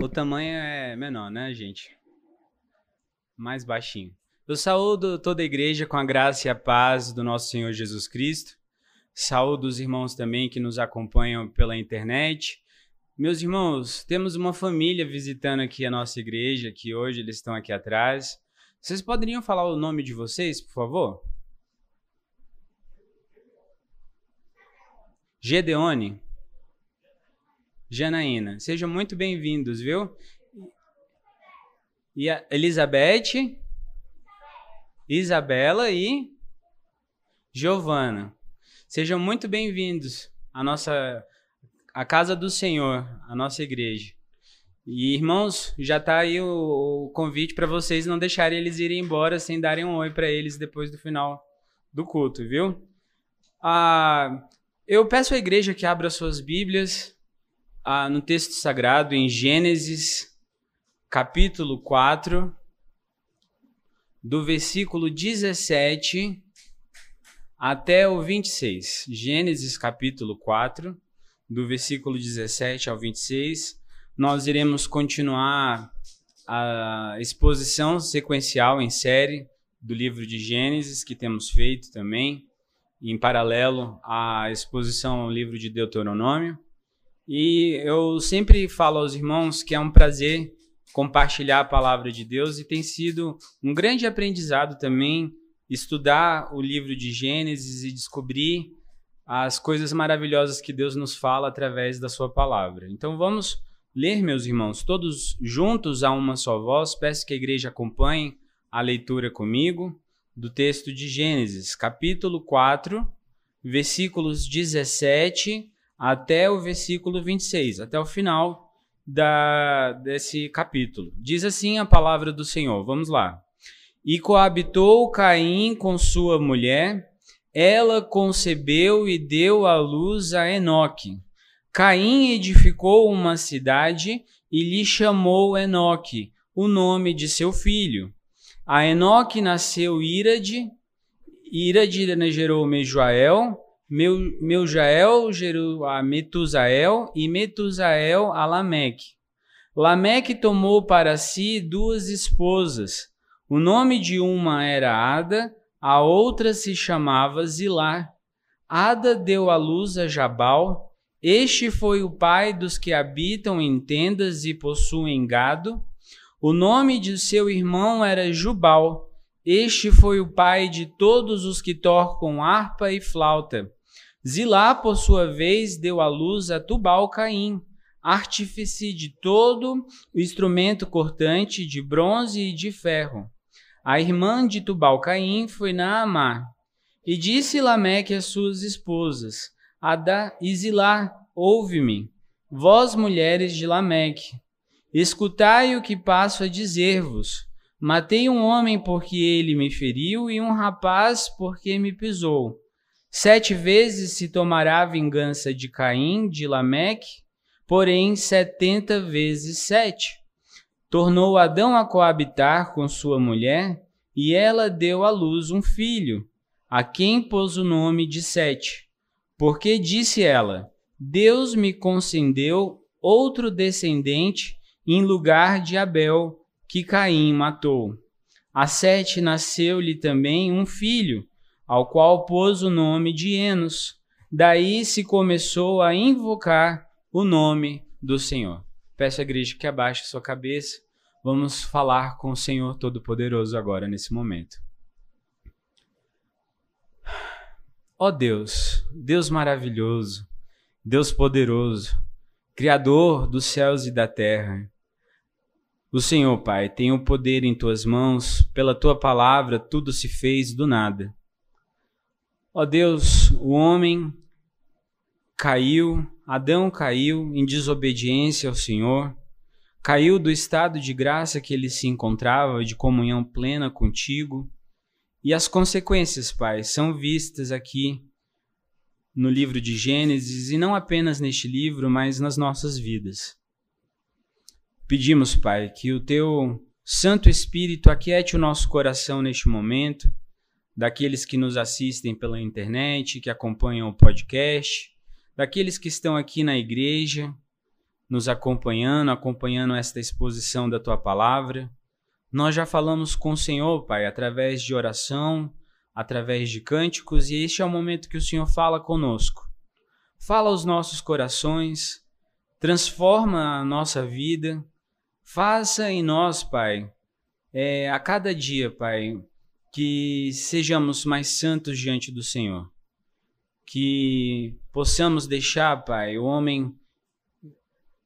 o tamanho é menor, né, gente? Mais baixinho. Eu saúdo toda a igreja com a graça e a paz do nosso Senhor Jesus Cristo. Saúdo os irmãos também que nos acompanham pela internet. Meus irmãos, temos uma família visitando aqui a nossa igreja, que hoje eles estão aqui atrás. Vocês poderiam falar o nome de vocês, por favor? Gedeone. Janaína. Sejam muito bem-vindos, viu? E a Elizabeth, Isabela e Giovana. Sejam muito bem-vindos à nossa a casa do Senhor, a nossa igreja. E irmãos, já está aí o, o convite para vocês não deixarem eles irem embora sem darem um oi para eles depois do final do culto, viu? Ah, eu peço à igreja que abra suas Bíblias ah, no texto sagrado em Gênesis, capítulo 4, do versículo 17 até o 26. Gênesis, capítulo 4, do versículo 17 ao 26. Nós iremos continuar a exposição sequencial em série do livro de Gênesis, que temos feito também, em paralelo à exposição ao livro de Deuteronômio. E eu sempre falo aos irmãos que é um prazer compartilhar a palavra de Deus e tem sido um grande aprendizado também estudar o livro de Gênesis e descobrir as coisas maravilhosas que Deus nos fala através da sua palavra. Então vamos ler, meus irmãos, todos juntos a uma só voz. Peço que a igreja acompanhe a leitura comigo do texto de Gênesis, capítulo 4, versículos 17 até o versículo 26, até o final da, desse capítulo. Diz assim a palavra do Senhor. Vamos lá. E coabitou Caim com sua mulher, ela concebeu e deu à luz a Enoque. Caim edificou uma cidade e lhe chamou Enoque, o nome de seu filho. A Enoque nasceu Irade, Irade gerou Mejuael, meu, Jael gerou a Metusael e Metusael a Lameque. Lameque tomou para si duas esposas. O nome de uma era Ada, a outra se chamava Zilá. Ada deu à luz a Jabal. Este foi o pai dos que habitam em tendas e possuem gado. O nome de seu irmão era Jubal. Este foi o pai de todos os que tocam harpa e flauta. Zilá, por sua vez, deu à luz a Tubal-Caim, artífice de todo o instrumento cortante de bronze e de ferro. A irmã de Tubal-Caim foi Naamá. E disse Lameque às suas esposas, Adá e Zilá, ouve-me, vós mulheres de Lameque. Escutai o que passo a dizer-vos. Matei um homem porque ele me feriu e um rapaz porque me pisou. Sete vezes se tomará a vingança de Caim, de Lameque, porém setenta vezes sete. Tornou Adão a coabitar com sua mulher, e ela deu à luz um filho, a quem pôs o nome de Sete. Porque disse ela: Deus me concedeu outro descendente em lugar de Abel, que Caim matou. A Sete nasceu-lhe também um filho, ao qual pôs o nome de Enos. Daí se começou a invocar o nome do Senhor. Peço à igreja que abaixe sua cabeça. Vamos falar com o Senhor Todo-Poderoso agora, nesse momento. Ó oh Deus, Deus maravilhoso, Deus poderoso, Criador dos céus e da terra. O Senhor, Pai, tem o poder em tuas mãos, pela tua palavra tudo se fez do nada. Ó Deus, o homem caiu, Adão caiu em desobediência ao Senhor, caiu do estado de graça que ele se encontrava, de comunhão plena contigo. E as consequências, Pai, são vistas aqui no livro de Gênesis e não apenas neste livro, mas nas nossas vidas. Pedimos, Pai, que o teu Santo Espírito aquiete o nosso coração neste momento daqueles que nos assistem pela internet, que acompanham o podcast, daqueles que estão aqui na igreja, nos acompanhando, acompanhando esta exposição da tua palavra. Nós já falamos com o Senhor, Pai, através de oração, através de cânticos, e este é o momento que o Senhor fala conosco. Fala aos nossos corações, transforma a nossa vida, faça em nós, Pai, é, a cada dia, Pai, que sejamos mais santos diante do Senhor. Que possamos deixar, Pai, o homem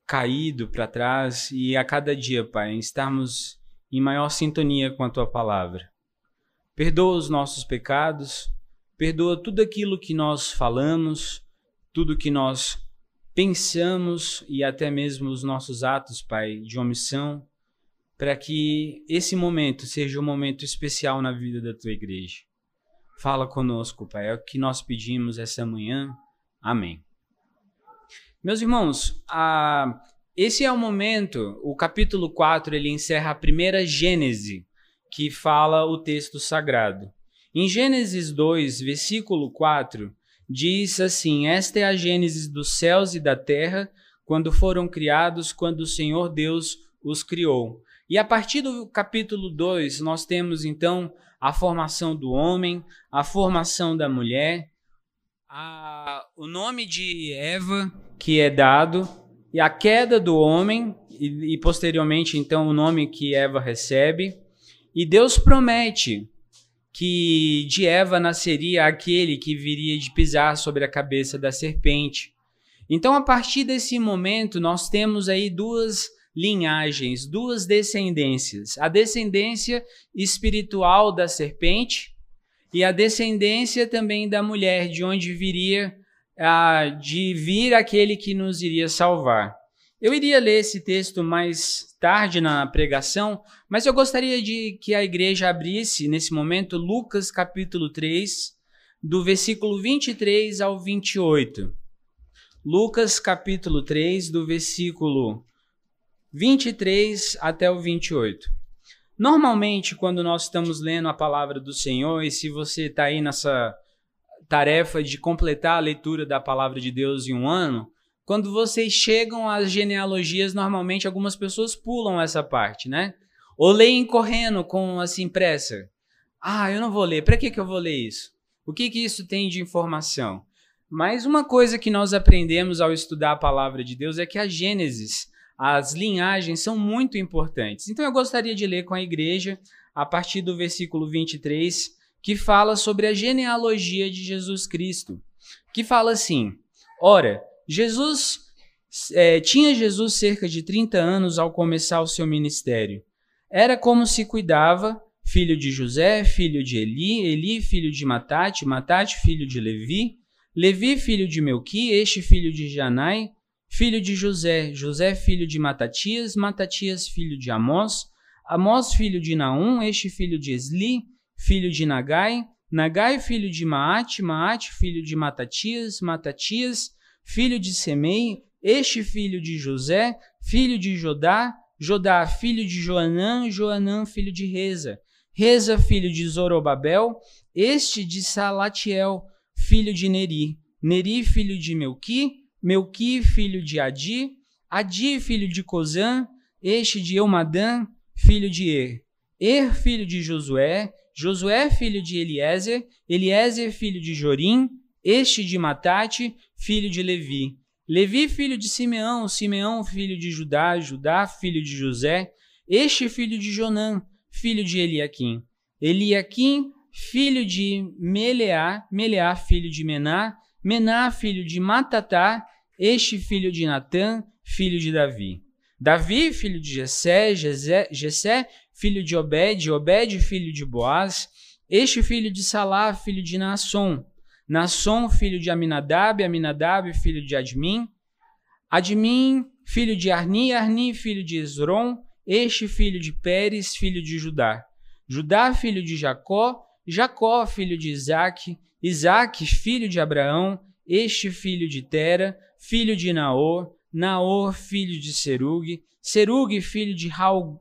caído para trás e a cada dia, Pai, estarmos em maior sintonia com a tua palavra. Perdoa os nossos pecados, perdoa tudo aquilo que nós falamos, tudo que nós pensamos e até mesmo os nossos atos, Pai, de omissão, para que esse momento seja um momento especial na vida da tua igreja. Fala conosco, Pai, é o que nós pedimos essa manhã. Amém. Meus irmãos, a, esse é o momento, o capítulo 4, ele encerra a primeira Gênese, que fala o texto sagrado. Em Gênesis 2, versículo 4, diz assim: Esta é a Gênese dos céus e da terra, quando foram criados, quando o Senhor Deus os criou. E a partir do capítulo 2, nós temos então a formação do homem, a formação da mulher, a, o nome de Eva, que é dado, e a queda do homem, e, e posteriormente, então, o nome que Eva recebe. E Deus promete que de Eva nasceria aquele que viria de pisar sobre a cabeça da serpente. Então, a partir desse momento, nós temos aí duas linhagens, duas descendências: a descendência espiritual da serpente e a descendência também da mulher, de onde viria de vir aquele que nos iria salvar. Eu iria ler esse texto mais tarde na pregação, mas eu gostaria de que a igreja abrisse nesse momento Lucas capítulo 3, do versículo 23 ao 28. Lucas capítulo 3, do versículo 23 até o 28. Normalmente, quando nós estamos lendo a palavra do Senhor, e se você está aí nessa tarefa de completar a leitura da palavra de Deus em um ano, quando vocês chegam às genealogias, normalmente algumas pessoas pulam essa parte, né? Ou leem correndo com assim pressa. Ah, eu não vou ler. Para que, que eu vou ler isso? O que, que isso tem de informação? Mas uma coisa que nós aprendemos ao estudar a palavra de Deus é que a Gênesis, as linhagens são muito importantes. Então eu gostaria de ler com a igreja a partir do versículo 23 que fala sobre a genealogia de Jesus Cristo, que fala assim: Ora, Jesus é, tinha Jesus cerca de 30 anos ao começar o seu ministério. Era como se cuidava, filho de José, filho de Eli, Eli, filho de Matate, Matate, filho de Levi, Levi, filho de Melqui, este filho de Janai, filho de José, José, filho de Matatias, Matatias, filho de Amós, Amós, filho de Naum, este filho de Esli, filho de Nagai, Nagai, filho de Maate, Maate, filho de Matatias, Matatias, filho de Semei, este filho de José, filho de Jodá, Jodá, filho de Joanã, Joanã, filho de Reza, Reza, filho de Zorobabel, este de Salatiel, filho de Neri, Neri, filho de Melqui, Melqui, filho de Adi, Adi, filho de Cozã, este de Eumadã, filho de Er, Er, filho de Josué, Josué, filho de Eliezer, Eliezer, filho de Jorim, este de Matate, filho de Levi. Levi, filho de Simeão, Simeão, filho de Judá, Judá, filho de José, este filho de Jonã, filho de Eliaquim. Eliaquim, filho de Meleá, Meleá, filho de Mená, Mená, filho de Matatá, este filho de Natã, filho de Davi. Davi, filho de Jessé, Jessé, filho de Obed, Obed, filho de Boaz, este filho de Salá, filho de Naasson, Naasson, filho de Aminadab, Aminadab, filho de Admin, Admin, filho de Arni, Arni, filho de Esron, este filho de Pérez, filho de Judá, Judá, filho de Jacó, Jacó, filho de Isaac, Isaac, filho de Abraão, este filho de Tera, filho de Naor, Naor, filho de Serug, Serug, filho de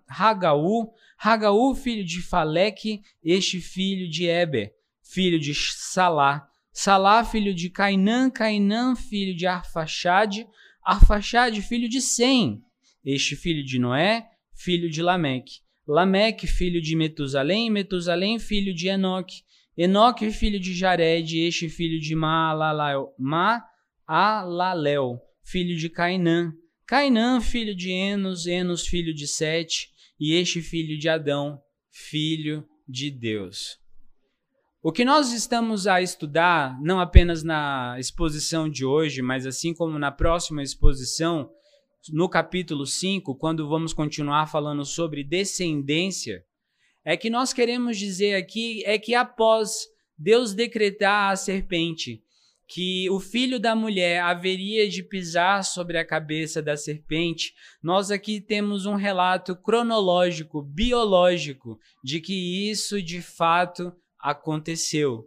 Hagaú, Hagaú, filho de Faleque, este filho de Eber, filho de Salá, Salá, filho de Cainã, Cainã, filho de Arfaxade, Arfaxade, filho de Sem, este filho de Noé, filho de Lameque. Lameque, filho de Metusalém, Metusalém, filho de Enoque. Enoque, filho de Jared, este filho de Maalalel, Maalalel filho de Cainã. Cainã, filho de Enos, Enos, filho de Sete, e este filho de Adão, filho de Deus. O que nós estamos a estudar, não apenas na exposição de hoje, mas assim como na próxima exposição, no capítulo 5, quando vamos continuar falando sobre descendência, é que nós queremos dizer aqui é que após Deus decretar a serpente que o filho da mulher haveria de pisar sobre a cabeça da serpente, nós aqui temos um relato cronológico, biológico, de que isso de fato aconteceu.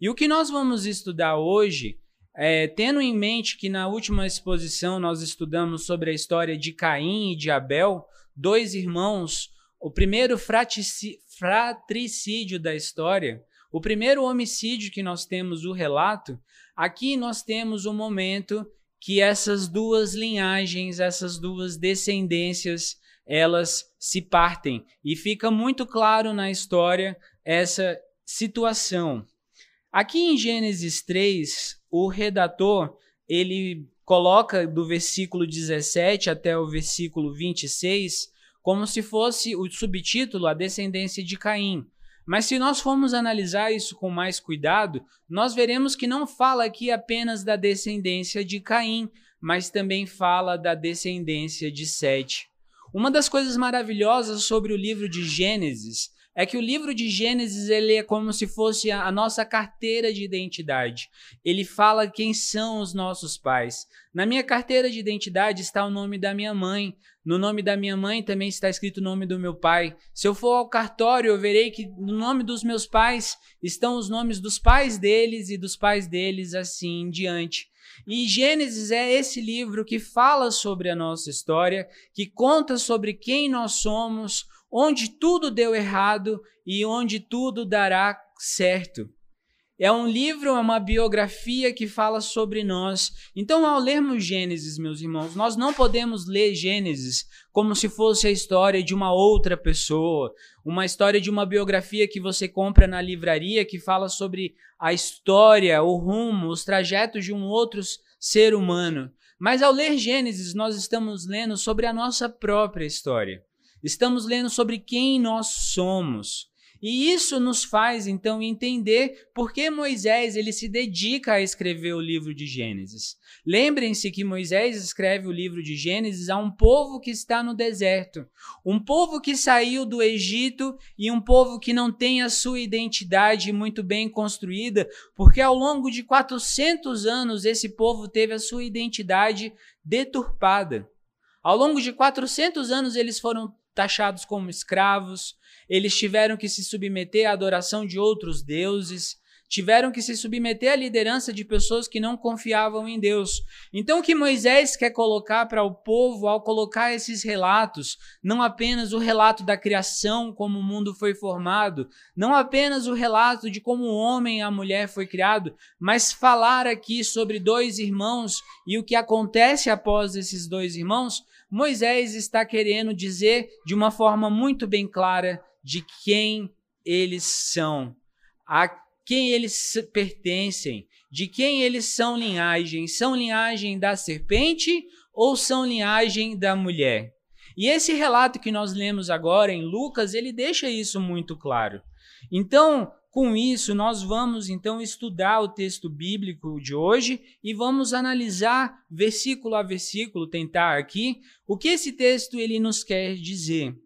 E o que nós vamos estudar hoje, é, tendo em mente que na última exposição nós estudamos sobre a história de Caim e de Abel, dois irmãos, o primeiro fratricídio da história, o primeiro homicídio que nós temos o relato, aqui nós temos o um momento que essas duas linhagens, essas duas descendências, elas se partem e fica muito claro na história essa situação. Aqui em Gênesis 3, o redator, ele coloca do versículo 17 até o versículo 26 como se fosse o subtítulo a descendência de Caim. Mas se nós formos analisar isso com mais cuidado, nós veremos que não fala aqui apenas da descendência de Caim, mas também fala da descendência de Sete. Uma das coisas maravilhosas sobre o livro de Gênesis é que o livro de Gênesis ele é como se fosse a nossa carteira de identidade. Ele fala quem são os nossos pais. Na minha carteira de identidade está o nome da minha mãe. No nome da minha mãe também está escrito o nome do meu pai. Se eu for ao cartório, eu verei que no nome dos meus pais estão os nomes dos pais deles e dos pais deles, assim em diante. E Gênesis é esse livro que fala sobre a nossa história, que conta sobre quem nós somos, onde tudo deu errado e onde tudo dará certo. É um livro, é uma biografia que fala sobre nós. Então, ao lermos Gênesis, meus irmãos, nós não podemos ler Gênesis como se fosse a história de uma outra pessoa, uma história de uma biografia que você compra na livraria que fala sobre a história, o rumo, os trajetos de um outro ser humano. Mas ao ler Gênesis, nós estamos lendo sobre a nossa própria história. Estamos lendo sobre quem nós somos. E isso nos faz então entender por que Moisés ele se dedica a escrever o livro de Gênesis. Lembrem-se que Moisés escreve o livro de Gênesis a um povo que está no deserto, um povo que saiu do Egito e um povo que não tem a sua identidade muito bem construída, porque ao longo de 400 anos esse povo teve a sua identidade deturpada. Ao longo de 400 anos eles foram taxados como escravos, eles tiveram que se submeter à adoração de outros deuses, tiveram que se submeter à liderança de pessoas que não confiavam em Deus. Então, o que Moisés quer colocar para o povo ao colocar esses relatos, não apenas o relato da criação, como o mundo foi formado, não apenas o relato de como o homem e a mulher foi criado, mas falar aqui sobre dois irmãos e o que acontece após esses dois irmãos, Moisés está querendo dizer de uma forma muito bem clara de quem eles são, a quem eles pertencem, de quem eles são linhagem. São linhagem da serpente ou são linhagem da mulher? E esse relato que nós lemos agora em Lucas, ele deixa isso muito claro. Então, com isso, nós vamos então estudar o texto bíblico de hoje e vamos analisar versículo a versículo, tentar aqui o que esse texto ele nos quer dizer.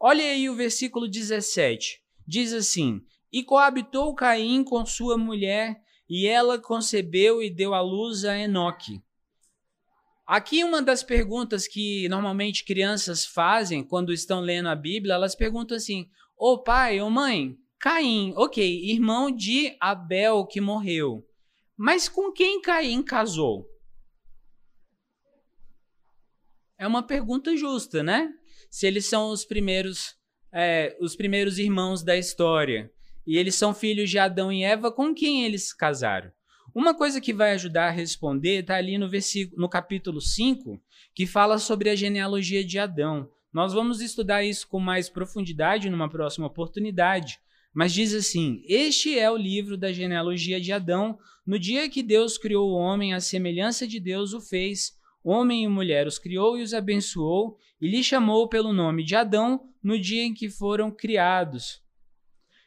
Olha aí o versículo 17. Diz assim: E coabitou Caim com sua mulher, e ela concebeu e deu à luz a Enoque. Aqui uma das perguntas que normalmente crianças fazem quando estão lendo a Bíblia, elas perguntam assim: "Ô pai, ô mãe, Caim, ok, irmão de Abel que morreu. Mas com quem Caim casou? É uma pergunta justa, né? Se eles são os primeiros, é, os primeiros irmãos da história e eles são filhos de Adão e Eva, com quem eles casaram? Uma coisa que vai ajudar a responder está ali no, versículo, no capítulo 5, que fala sobre a genealogia de Adão. Nós vamos estudar isso com mais profundidade numa próxima oportunidade. Mas diz assim: Este é o livro da genealogia de Adão. No dia que Deus criou o homem, a semelhança de Deus o fez. Homem e mulher os criou e os abençoou, e lhe chamou pelo nome de Adão no dia em que foram criados.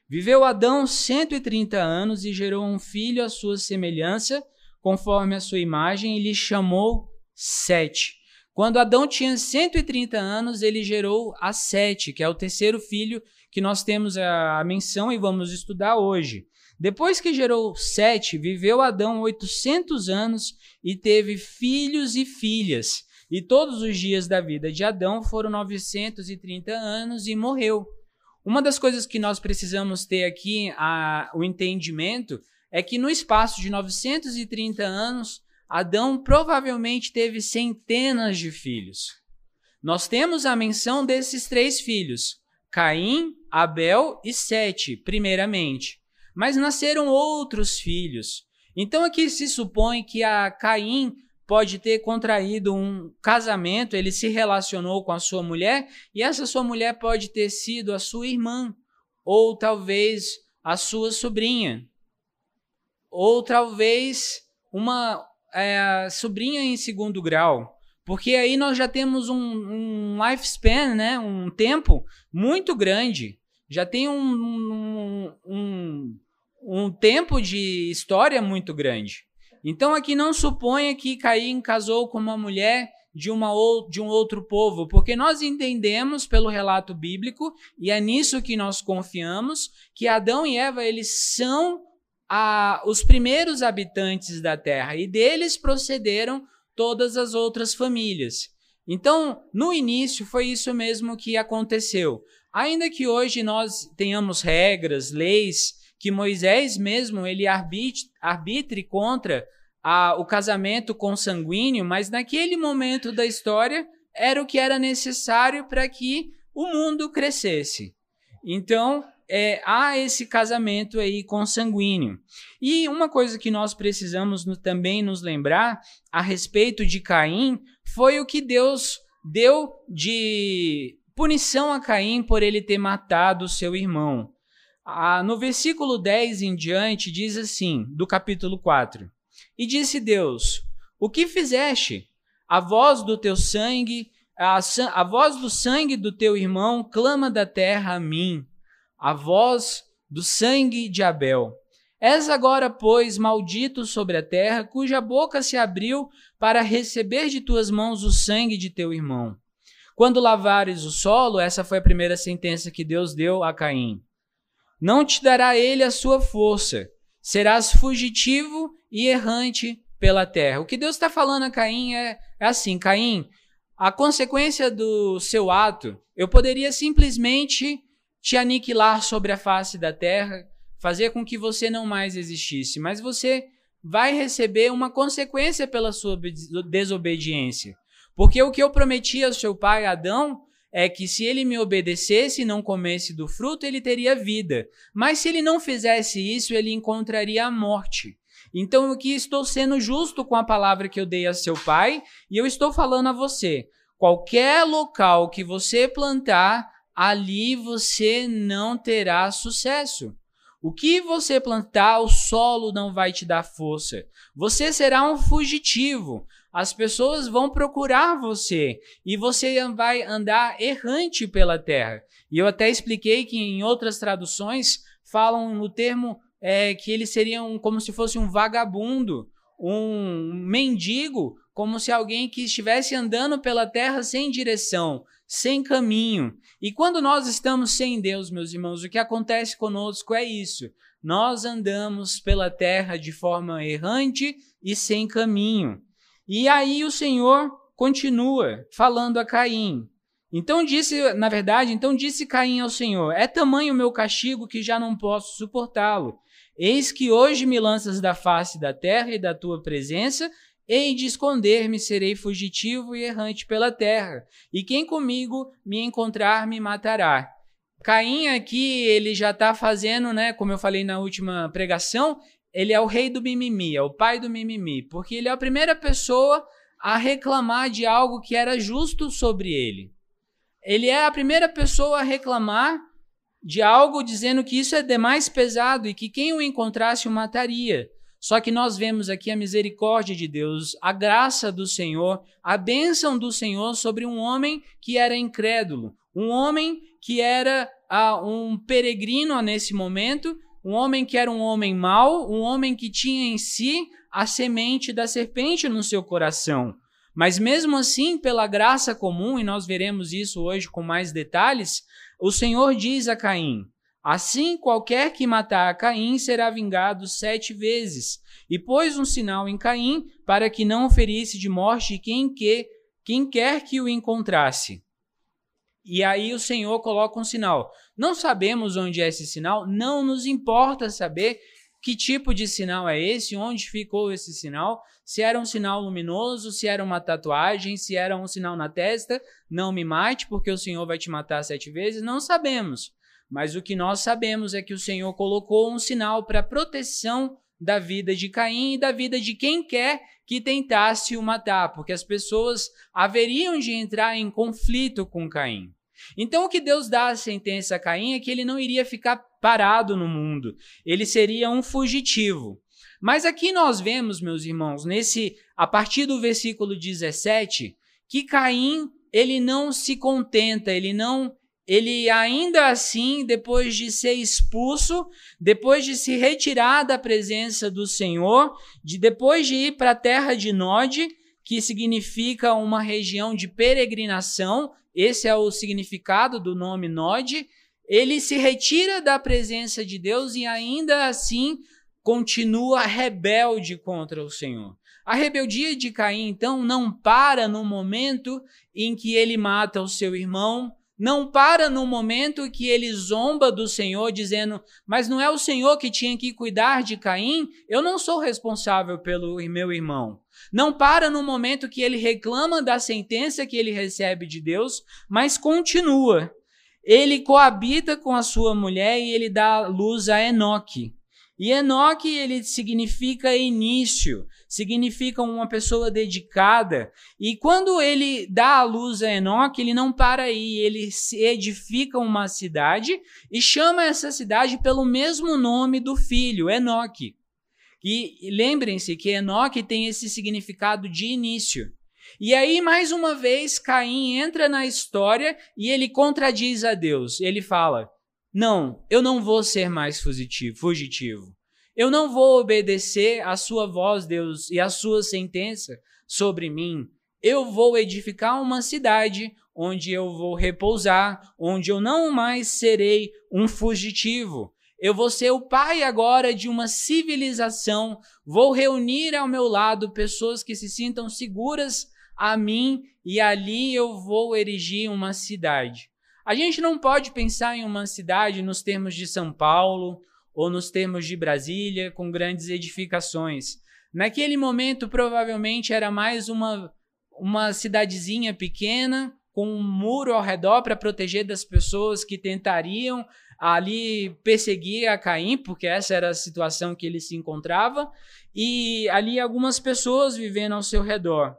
Viveu Adão 130 anos e gerou um filho à sua semelhança, conforme a sua imagem, e lhe chamou Sete. Quando Adão tinha 130 anos, ele gerou a Sete, que é o terceiro filho que nós temos a menção e vamos estudar hoje. Depois que gerou Sete, viveu Adão 800 anos e teve filhos e filhas. E todos os dias da vida de Adão foram 930 anos e morreu. Uma das coisas que nós precisamos ter aqui, a, o entendimento, é que no espaço de 930 anos, Adão provavelmente teve centenas de filhos. Nós temos a menção desses três filhos: Caim, Abel e Sete, primeiramente. Mas nasceram outros filhos. Então aqui se supõe que a Caim pode ter contraído um casamento, ele se relacionou com a sua mulher e essa sua mulher pode ter sido a sua irmã ou talvez a sua sobrinha ou talvez uma é, sobrinha em segundo grau, porque aí nós já temos um, um lifespan, né, um tempo muito grande, já tem um, um, um, um tempo de história muito grande. Então aqui não suponha que Caim casou com uma mulher de, uma ou, de um outro povo, porque nós entendemos pelo relato bíblico, e é nisso que nós confiamos, que Adão e Eva eles são a, os primeiros habitantes da terra, e deles procederam todas as outras famílias. Então, no início, foi isso mesmo que aconteceu. Ainda que hoje nós tenhamos regras, leis, que Moisés mesmo ele arbitre, arbitre contra a, o casamento consanguíneo, mas naquele momento da história era o que era necessário para que o mundo crescesse. Então, é, há esse casamento aí consanguíneo. E uma coisa que nós precisamos no, também nos lembrar a respeito de Caim foi o que Deus deu de punição a Caim por ele ter matado seu irmão. Ah, no versículo 10 em diante, diz assim, do capítulo 4: e disse Deus: O que fizeste? A voz do teu sangue, a, a voz do sangue do teu irmão clama da terra a mim, a voz do sangue de Abel. És agora, pois, maldito sobre a terra, cuja boca se abriu para receber de tuas mãos o sangue de teu irmão. Quando lavares o solo, essa foi a primeira sentença que Deus deu a Caim. Não te dará ele a sua força, serás fugitivo e errante pela terra. O que Deus está falando a Caim é, é assim: Caim, a consequência do seu ato, eu poderia simplesmente te aniquilar sobre a face da terra, fazer com que você não mais existisse, mas você vai receber uma consequência pela sua desobediência. Porque o que eu prometi ao seu pai Adão é que se ele me obedecesse e não comesse do fruto, ele teria vida. Mas se ele não fizesse isso, ele encontraria a morte. Então eu aqui estou sendo justo com a palavra que eu dei a seu pai, e eu estou falando a você: qualquer local que você plantar, ali você não terá sucesso. O que você plantar, o solo não vai te dar força. Você será um fugitivo. As pessoas vão procurar você e você vai andar errante pela terra. E eu até expliquei que em outras traduções falam no termo é, que ele seria um, como se fosse um vagabundo, um mendigo, como se alguém que estivesse andando pela terra sem direção, sem caminho. E quando nós estamos sem Deus, meus irmãos, o que acontece conosco é isso. Nós andamos pela terra de forma errante e sem caminho. E aí o Senhor continua falando a Caim. Então disse, na verdade, então disse Caim ao Senhor: É tamanho o meu castigo que já não posso suportá-lo. Eis que hoje me lanças da face da terra e da tua presença, hei de esconder-me, serei fugitivo e errante pela terra, e quem comigo me encontrar me matará. Caim aqui, ele já está fazendo, né, como eu falei na última pregação, ele é o rei do mimimi, é o pai do mimimi, porque ele é a primeira pessoa a reclamar de algo que era justo sobre ele. Ele é a primeira pessoa a reclamar de algo dizendo que isso é demais pesado e que quem o encontrasse o mataria. Só que nós vemos aqui a misericórdia de Deus, a graça do Senhor, a bênção do Senhor sobre um homem que era incrédulo, um homem que era ah, um peregrino nesse momento, um homem que era um homem mau, um homem que tinha em si a semente da serpente no seu coração. Mas mesmo assim, pela graça comum, e nós veremos isso hoje com mais detalhes, o Senhor diz a Caim: Assim, qualquer que matar a Caim será vingado sete vezes. E pôs um sinal em Caim para que não ferisse de morte quem, que, quem quer que o encontrasse. E aí o Senhor coloca um sinal. Não sabemos onde é esse sinal, não nos importa saber que tipo de sinal é esse, onde ficou esse sinal, se era um sinal luminoso, se era uma tatuagem, se era um sinal na testa, não me mate, porque o Senhor vai te matar sete vezes, não sabemos. Mas o que nós sabemos é que o Senhor colocou um sinal para proteção da vida de Caim e da vida de quem quer que tentasse o matar, porque as pessoas haveriam de entrar em conflito com Caim. Então, o que Deus dá a sentença a Caim é que ele não iria ficar parado no mundo, ele seria um fugitivo. Mas aqui nós vemos, meus irmãos, nesse a partir do versículo 17, que Caim, ele não se contenta, ele não ele ainda assim, depois de ser expulso, depois de se retirar da presença do Senhor, de depois de ir para a terra de Nod, que significa uma região de peregrinação, esse é o significado do nome Nod, ele se retira da presença de Deus e ainda assim continua rebelde contra o Senhor. A rebeldia de Caim, então, não para no momento em que ele mata o seu irmão, não para no momento que ele zomba do Senhor, dizendo: Mas não é o Senhor que tinha que cuidar de Caim? Eu não sou responsável pelo meu irmão. Não para no momento que ele reclama da sentença que ele recebe de Deus, mas continua. Ele coabita com a sua mulher e ele dá luz a Enoque. E Enoque, ele significa início, significa uma pessoa dedicada. E quando ele dá a luz a Enoque, ele não para aí, ele edifica uma cidade e chama essa cidade pelo mesmo nome do filho, Enoque. E lembrem-se que Enoque tem esse significado de início. E aí, mais uma vez, Caim entra na história e ele contradiz a Deus. Ele fala: não, eu não vou ser mais fugitivo. Eu não vou obedecer à sua voz, Deus, e à sua sentença sobre mim. Eu vou edificar uma cidade onde eu vou repousar, onde eu não mais serei um fugitivo. Eu vou ser o pai agora de uma civilização. Vou reunir ao meu lado pessoas que se sintam seguras a mim e ali eu vou erigir uma cidade. A gente não pode pensar em uma cidade nos termos de São Paulo ou nos termos de Brasília, com grandes edificações. Naquele momento, provavelmente era mais uma, uma cidadezinha pequena, com um muro ao redor para proteger das pessoas que tentariam ali perseguir a Caim, porque essa era a situação que ele se encontrava, e ali algumas pessoas vivendo ao seu redor.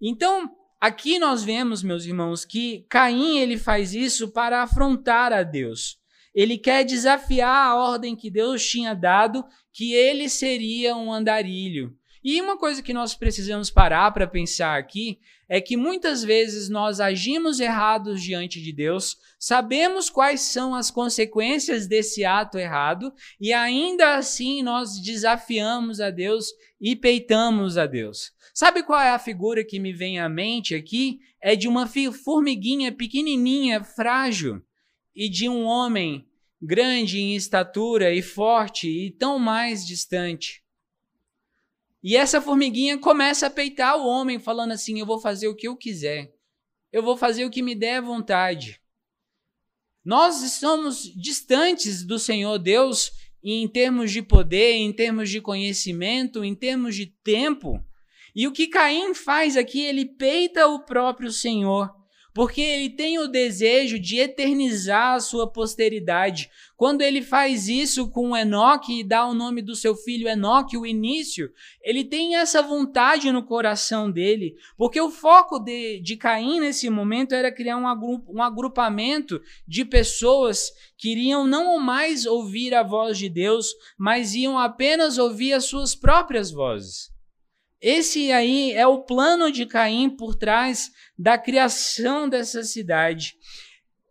Então, Aqui nós vemos, meus irmãos, que Caim ele faz isso para afrontar a Deus. Ele quer desafiar a ordem que Deus tinha dado, que ele seria um andarilho. E uma coisa que nós precisamos parar para pensar aqui é que muitas vezes nós agimos errados diante de Deus, sabemos quais são as consequências desse ato errado e ainda assim nós desafiamos a Deus e peitamos a Deus. Sabe qual é a figura que me vem à mente aqui? É de uma formiguinha pequenininha, frágil, e de um homem grande em estatura e forte e tão mais distante. E essa formiguinha começa a peitar o homem, falando assim: Eu vou fazer o que eu quiser, eu vou fazer o que me der vontade. Nós estamos distantes do Senhor Deus em termos de poder, em termos de conhecimento, em termos de tempo. E o que Caim faz aqui, ele peita o próprio Senhor. porque ele tem o desejo de eternizar a sua posteridade. Quando ele faz isso com Enoque e dá o nome do seu filho Enoque, o início, ele tem essa vontade no coração dele, porque o foco de, de Caim nesse momento era criar um, um agrupamento de pessoas que iriam não mais ouvir a voz de Deus, mas iam apenas ouvir as suas próprias vozes. Esse aí é o plano de Caim por trás da criação dessa cidade.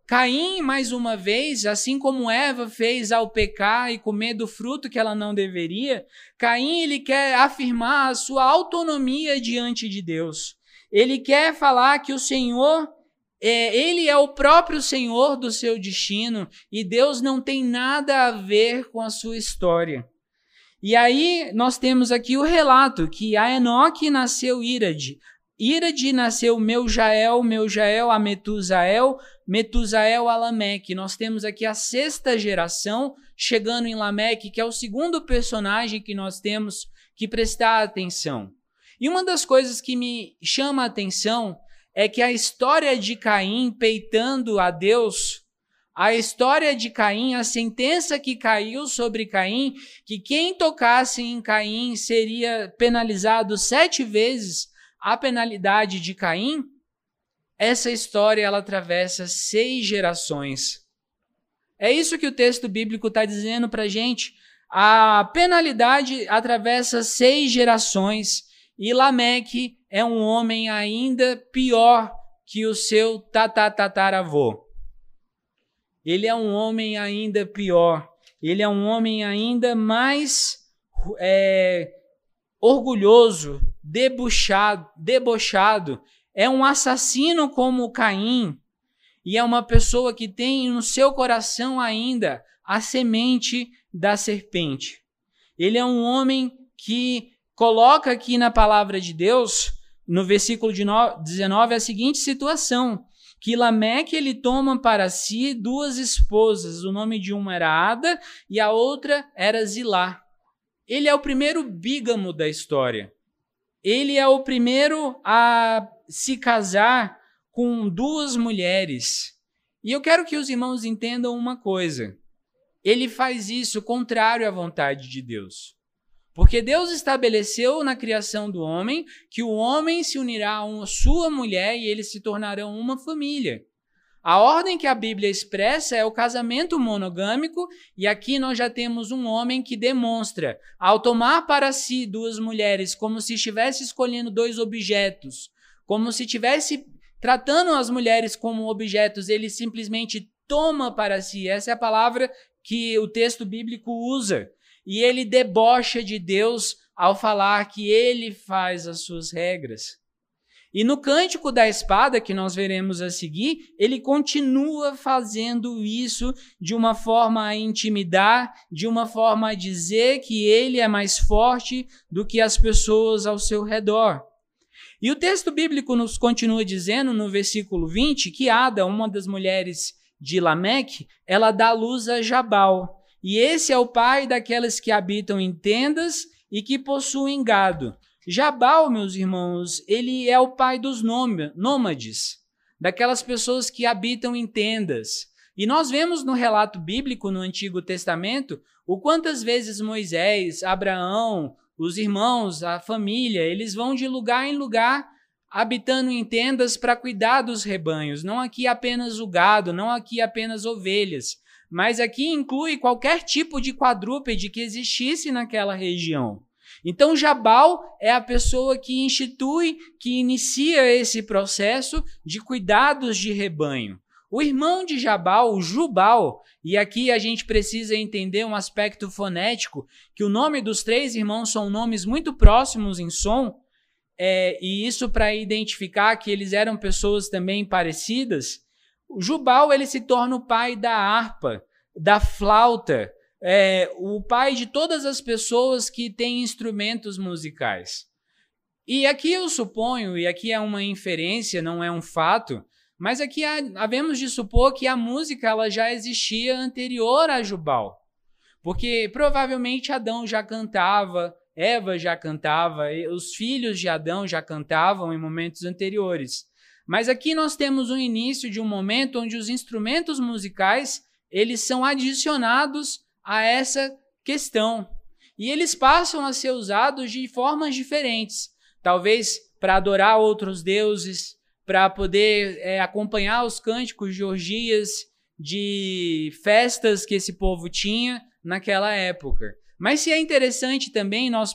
Caim, mais uma vez, assim como Eva fez ao pecar e comer do fruto que ela não deveria, Caim ele quer afirmar a sua autonomia diante de Deus. Ele quer falar que o Senhor é, ele é o próprio Senhor do seu destino e Deus não tem nada a ver com a sua história. E aí nós temos aqui o relato que a Enoque nasceu Irade. Irade nasceu Meujael, Meujael a Metusael, Metusael a Lameque. Nós temos aqui a sexta geração chegando em Lameque, que é o segundo personagem que nós temos que prestar atenção. E uma das coisas que me chama a atenção é que a história de Caim peitando a Deus a história de Caim, a sentença que caiu sobre Caim, que quem tocasse em Caim seria penalizado sete vezes a penalidade de Caim, essa história ela atravessa seis gerações. É isso que o texto bíblico está dizendo para gente. A penalidade atravessa seis gerações e Lameque é um homem ainda pior que o seu tatatataravô ele é um homem ainda pior. Ele é um homem ainda mais é, orgulhoso, debochado, debochado. É um assassino como Caim. E é uma pessoa que tem no seu coração ainda a semente da serpente. Ele é um homem que coloca aqui na palavra de Deus, no versículo 19, a seguinte situação: que Lameque ele toma para si duas esposas. O nome de uma era Ada e a outra era Zilá. Ele é o primeiro bígamo da história. Ele é o primeiro a se casar com duas mulheres. E eu quero que os irmãos entendam uma coisa. Ele faz isso contrário à vontade de Deus. Porque Deus estabeleceu na criação do homem que o homem se unirá a sua mulher e eles se tornarão uma família. A ordem que a Bíblia expressa é o casamento monogâmico, e aqui nós já temos um homem que demonstra, ao tomar para si duas mulheres, como se estivesse escolhendo dois objetos, como se estivesse tratando as mulheres como objetos, ele simplesmente toma para si. Essa é a palavra que o texto bíblico usa e ele debocha de Deus ao falar que ele faz as suas regras. E no cântico da espada, que nós veremos a seguir, ele continua fazendo isso de uma forma a intimidar, de uma forma a dizer que ele é mais forte do que as pessoas ao seu redor. E o texto bíblico nos continua dizendo no versículo 20 que Ada, uma das mulheres de Lameque, ela dá luz a Jabal. E esse é o pai daquelas que habitam em tendas e que possuem gado. Jabal, meus irmãos, ele é o pai dos nômades, daquelas pessoas que habitam em tendas. E nós vemos no relato bíblico no Antigo Testamento o quantas vezes Moisés, Abraão, os irmãos, a família, eles vão de lugar em lugar habitando em tendas para cuidar dos rebanhos, não aqui apenas o gado, não aqui apenas ovelhas, mas aqui inclui qualquer tipo de quadrúpede que existisse naquela região. Então, Jabal é a pessoa que institui, que inicia esse processo de cuidados de rebanho. O irmão de Jabal, Jubal, e aqui a gente precisa entender um aspecto fonético, que o nome dos três irmãos são nomes muito próximos em som, é, e isso para identificar que eles eram pessoas também parecidas. Jubal ele se torna o pai da harpa, da flauta, é, o pai de todas as pessoas que têm instrumentos musicais. E aqui eu suponho, e aqui é uma inferência, não é um fato, mas aqui há, havemos de supor que a música ela já existia anterior a Jubal. Porque provavelmente Adão já cantava, Eva já cantava, os filhos de Adão já cantavam em momentos anteriores. Mas aqui nós temos o início de um momento onde os instrumentos musicais eles são adicionados a essa questão. E eles passam a ser usados de formas diferentes. Talvez para adorar outros deuses, para poder é, acompanhar os cânticos de orgias, de festas que esse povo tinha naquela época. Mas se é interessante também nós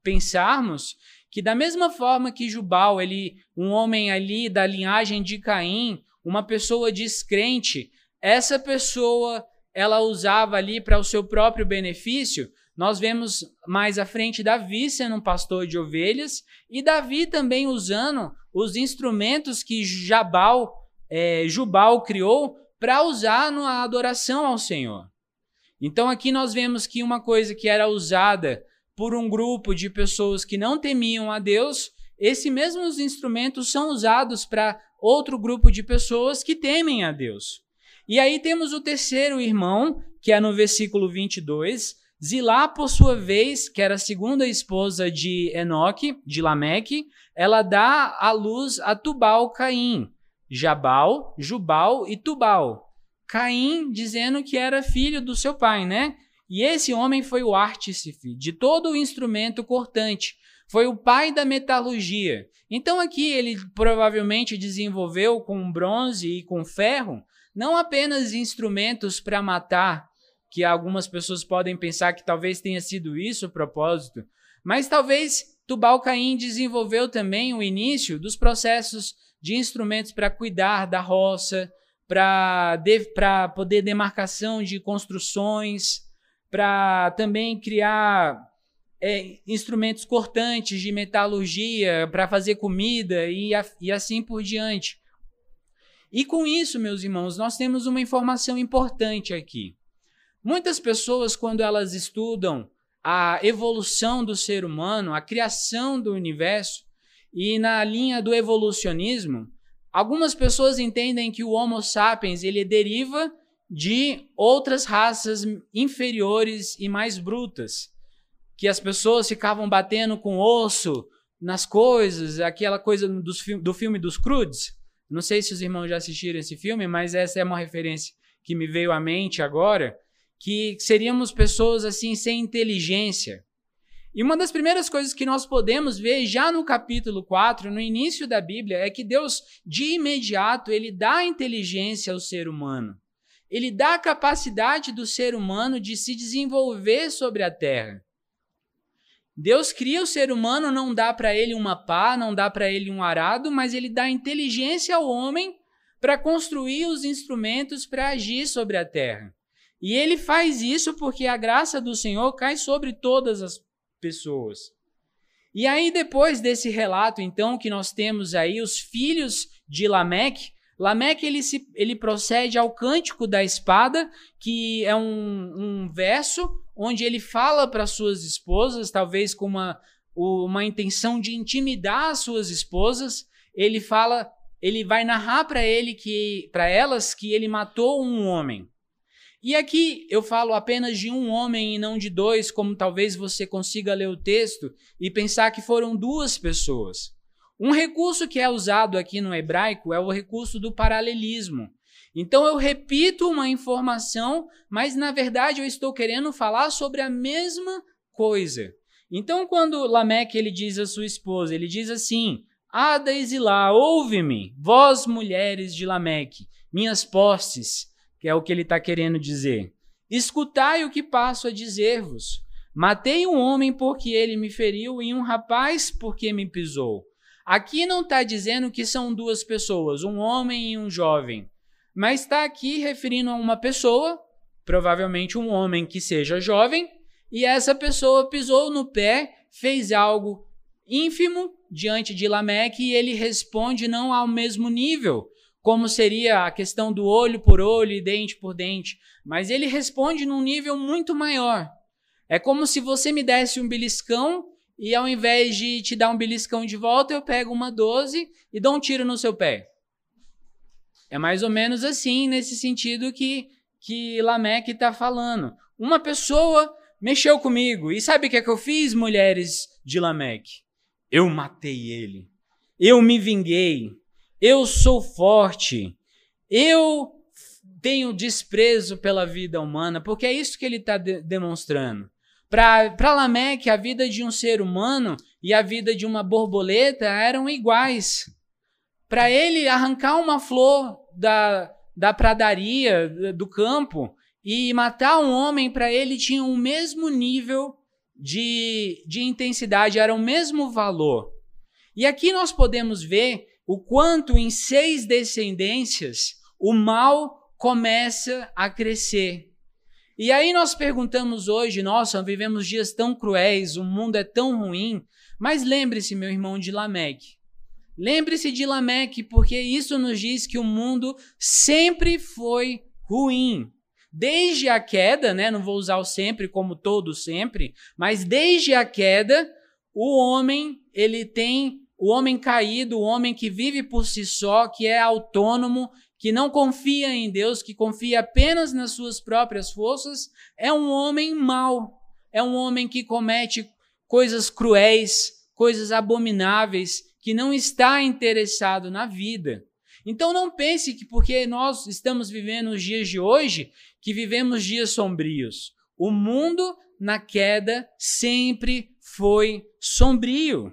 pensarmos que da mesma forma que Jubal, ele, um homem ali da linhagem de Caim, uma pessoa descrente, essa pessoa ela usava ali para o seu próprio benefício. Nós vemos mais à frente Davi sendo um pastor de ovelhas e Davi também usando os instrumentos que Jabal, é, Jubal criou para usar na adoração ao Senhor. Então aqui nós vemos que uma coisa que era usada por um grupo de pessoas que não temiam a Deus, esses mesmos instrumentos são usados para outro grupo de pessoas que temem a Deus. E aí temos o terceiro irmão, que é no versículo 22. Zilá, por sua vez, que era a segunda esposa de Enoque, de Lameque, ela dá à luz a Tubal Caim, Jabal, Jubal e Tubal. Caim dizendo que era filho do seu pai, né? E esse homem foi o artífice de todo o instrumento cortante, foi o pai da metalurgia. Então aqui ele provavelmente desenvolveu com bronze e com ferro não apenas instrumentos para matar, que algumas pessoas podem pensar que talvez tenha sido isso o propósito, mas talvez Tubal Caim desenvolveu também o início dos processos de instrumentos para cuidar da roça, para poder demarcação de construções, para também criar é, instrumentos cortantes de metalurgia para fazer comida e, a, e assim por diante. E com isso, meus irmãos, nós temos uma informação importante aqui. Muitas pessoas, quando elas estudam a evolução do ser humano, a criação do universo, e na linha do evolucionismo, algumas pessoas entendem que o Homo sapiens ele deriva de outras raças inferiores e mais brutas, que as pessoas ficavam batendo com osso nas coisas, aquela coisa do, filme dos Crudes. Não sei se os irmãos já assistiram esse filme, mas essa é uma referência que me veio à mente agora, que seríamos pessoas assim sem inteligência. E uma das primeiras coisas que nós podemos ver já no capítulo 4, no início da Bíblia, é que Deus de imediato ele dá inteligência ao ser humano ele dá a capacidade do ser humano de se desenvolver sobre a terra. Deus cria o ser humano, não dá para ele uma pá, não dá para ele um arado, mas ele dá inteligência ao homem para construir os instrumentos para agir sobre a terra. E ele faz isso porque a graça do Senhor cai sobre todas as pessoas. E aí, depois desse relato, então, que nós temos aí os filhos de Lameque, Lameque ele, se, ele procede ao cântico da espada, que é um, um verso onde ele fala para suas esposas, talvez com uma, uma intenção de intimidar as suas esposas. Ele fala, ele vai narrar para ele que para elas que ele matou um homem. E aqui eu falo apenas de um homem e não de dois, como talvez você consiga ler o texto e pensar que foram duas pessoas. Um recurso que é usado aqui no hebraico é o recurso do paralelismo. Então eu repito uma informação, mas na verdade eu estou querendo falar sobre a mesma coisa. Então quando Lameque ele diz à sua esposa, ele diz assim: Ada e ouve-me, vós mulheres de Lameque, minhas postes, que é o que ele está querendo dizer. Escutai o que passo a dizer-vos. Matei um homem porque ele me feriu e um rapaz porque me pisou. Aqui não está dizendo que são duas pessoas, um homem e um jovem, mas está aqui referindo a uma pessoa, provavelmente um homem que seja jovem, e essa pessoa pisou no pé, fez algo ínfimo diante de Lameque e ele responde não ao mesmo nível, como seria a questão do olho por olho e dente por dente, mas ele responde num nível muito maior. É como se você me desse um beliscão e ao invés de te dar um beliscão de volta, eu pego uma 12 e dou um tiro no seu pé. É mais ou menos assim, nesse sentido que, que Lameque está falando. Uma pessoa mexeu comigo. E sabe o que, é que eu fiz, mulheres de Lameque? Eu matei ele. Eu me vinguei. eu sou forte, eu tenho desprezo pela vida humana, porque é isso que ele está de demonstrando. Para Lameque, a vida de um ser humano e a vida de uma borboleta eram iguais. Para ele, arrancar uma flor da, da pradaria, do campo, e matar um homem, para ele tinha o mesmo nível de, de intensidade, era o mesmo valor. E aqui nós podemos ver o quanto em seis descendências o mal começa a crescer. E aí nós perguntamos hoje, nossa, vivemos dias tão cruéis, o mundo é tão ruim, mas lembre-se, meu irmão, de Lameque. Lembre-se de Lameque, porque isso nos diz que o mundo sempre foi ruim. Desde a queda, né? Não vou usar o sempre como todo sempre, mas desde a queda, o homem, ele tem o homem caído, o homem que vive por si só, que é autônomo, que não confia em Deus, que confia apenas nas suas próprias forças, é um homem mau. É um homem que comete coisas cruéis, coisas abomináveis, que não está interessado na vida. Então não pense que porque nós estamos vivendo os dias de hoje, que vivemos dias sombrios. O mundo na queda sempre foi sombrio.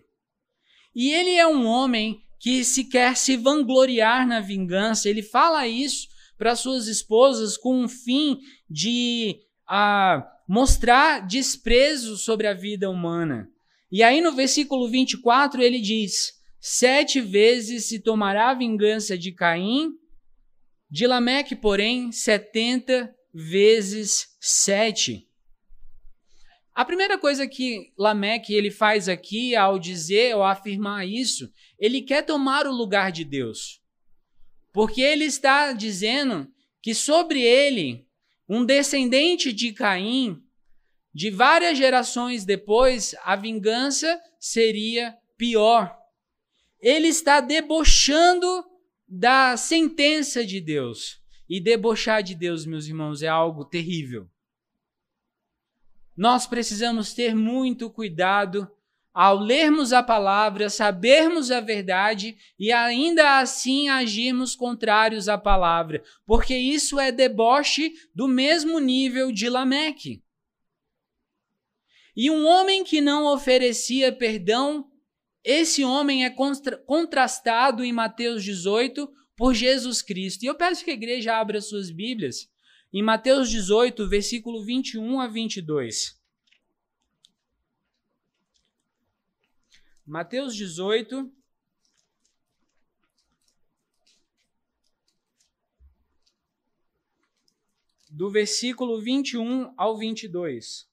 E ele é um homem que se quer se vangloriar na vingança. Ele fala isso para suas esposas com um fim de uh, mostrar desprezo sobre a vida humana. E aí no versículo 24 ele diz: Sete vezes se tomará vingança de Caim, de Lameque, porém, setenta vezes sete. A primeira coisa que Lameque ele faz aqui ao dizer ou afirmar isso, ele quer tomar o lugar de Deus. Porque ele está dizendo que sobre ele, um descendente de Caim, de várias gerações depois, a vingança seria pior. Ele está debochando da sentença de Deus. E debochar de Deus, meus irmãos, é algo terrível. Nós precisamos ter muito cuidado ao lermos a palavra, sabermos a verdade e ainda assim agirmos contrários à palavra, porque isso é deboche do mesmo nível de Lameque. E um homem que não oferecia perdão, esse homem é contra contrastado em Mateus 18 por Jesus Cristo. E eu peço que a igreja abra suas Bíblias em Mateus 18, versículo 21 a 22. Mateus 18, do versículo 21 ao 22.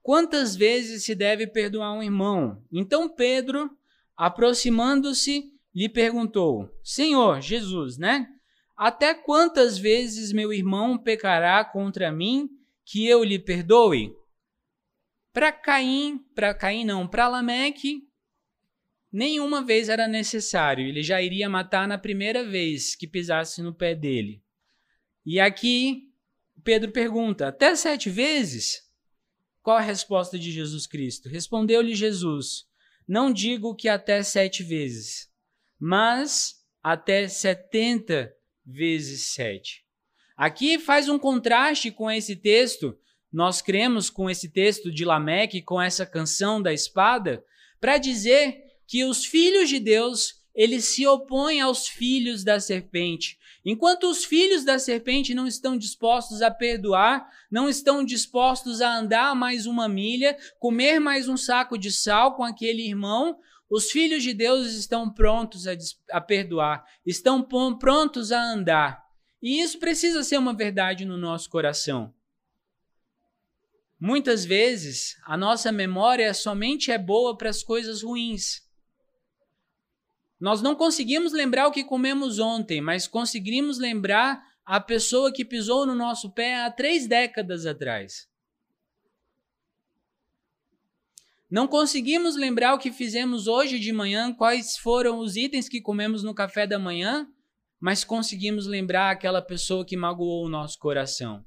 Quantas vezes se deve perdoar um irmão? Então Pedro, aproximando-se, lhe perguntou: Senhor Jesus, né? Até quantas vezes meu irmão pecará contra mim que eu lhe perdoe? Para Caim, para Caim não, para Lameque, nenhuma vez era necessário. Ele já iria matar na primeira vez que pisasse no pé dele. E aqui Pedro pergunta: até sete vezes? Qual a resposta de Jesus Cristo? Respondeu-lhe Jesus: Não digo que até sete vezes, mas até setenta vezes sete. Aqui faz um contraste com esse texto. Nós cremos com esse texto de Lameque, com essa canção da espada, para dizer que os filhos de Deus eles se opõem aos filhos da serpente. Enquanto os filhos da serpente não estão dispostos a perdoar, não estão dispostos a andar mais uma milha, comer mais um saco de sal com aquele irmão, os filhos de Deus estão prontos a, a perdoar, estão prontos a andar. E isso precisa ser uma verdade no nosso coração. Muitas vezes a nossa memória somente é boa para as coisas ruins. Nós não conseguimos lembrar o que comemos ontem, mas conseguimos lembrar a pessoa que pisou no nosso pé há três décadas atrás. Não conseguimos lembrar o que fizemos hoje de manhã, quais foram os itens que comemos no café da manhã, mas conseguimos lembrar aquela pessoa que magoou o nosso coração.